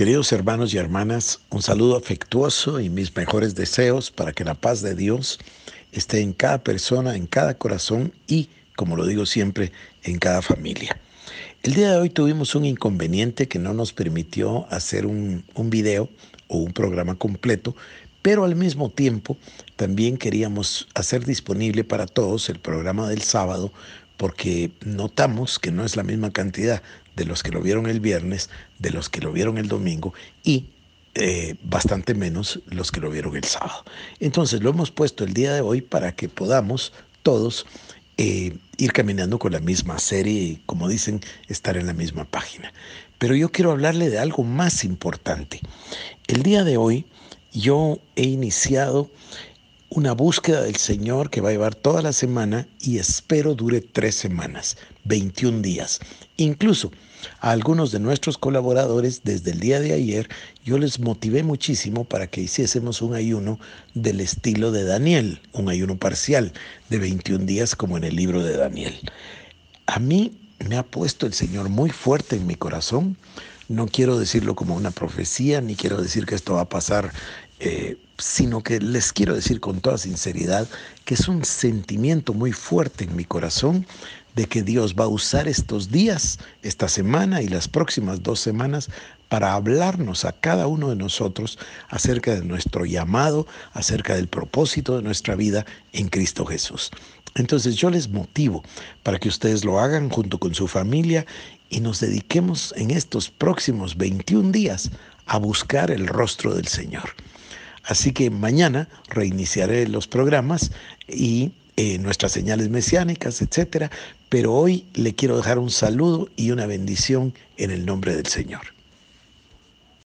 Queridos hermanos y hermanas, un saludo afectuoso y mis mejores deseos para que la paz de Dios esté en cada persona, en cada corazón y, como lo digo siempre, en cada familia. El día de hoy tuvimos un inconveniente que no nos permitió hacer un, video o un programa completo, pero al mismo tiempo también queríamos hacer disponible para todos el programa del sábado porque notamos que no es la misma cantidad de los que lo vieron el viernes, de los que lo vieron el domingo y eh, bastante menos los que lo vieron el sábado. Entonces lo hemos puesto el día de hoy para que podamos todos eh, ir caminando con la misma serie y, como dicen, estar en la misma página. Pero yo quiero hablarle de algo más importante. El día de hoy yo he iniciado una búsqueda del Señor que va a llevar toda la semana y espero dure tres semanas, 21 días. Incluso a algunos de nuestros colaboradores desde el día de ayer yo les motivé muchísimo para que hiciésemos un ayuno del estilo de Daniel, un ayuno parcial de 21 días como en el libro de Daniel. A mí me ha puesto el Señor muy fuerte en mi corazón. No quiero decirlo como una profecía, ni quiero decir que esto va a pasar eh, sino que les quiero decir con toda sinceridad que es un sentimiento muy fuerte en mi corazón de que Dios va a usar estos días, esta semana y las próximas dos semanas para hablarnos a cada uno de nosotros acerca de nuestro llamado, acerca del propósito de nuestra vida en Cristo Jesús. Entonces yo les motivo para que ustedes lo hagan junto con su familia y nos dediquemos en estos próximos 21 días a buscar el rostro del Señor. Así que mañana reiniciaré los programas y eh, nuestras señales mesiánicas, etcétera. Pero hoy le quiero dejar un saludo y una bendición en el nombre del Señor.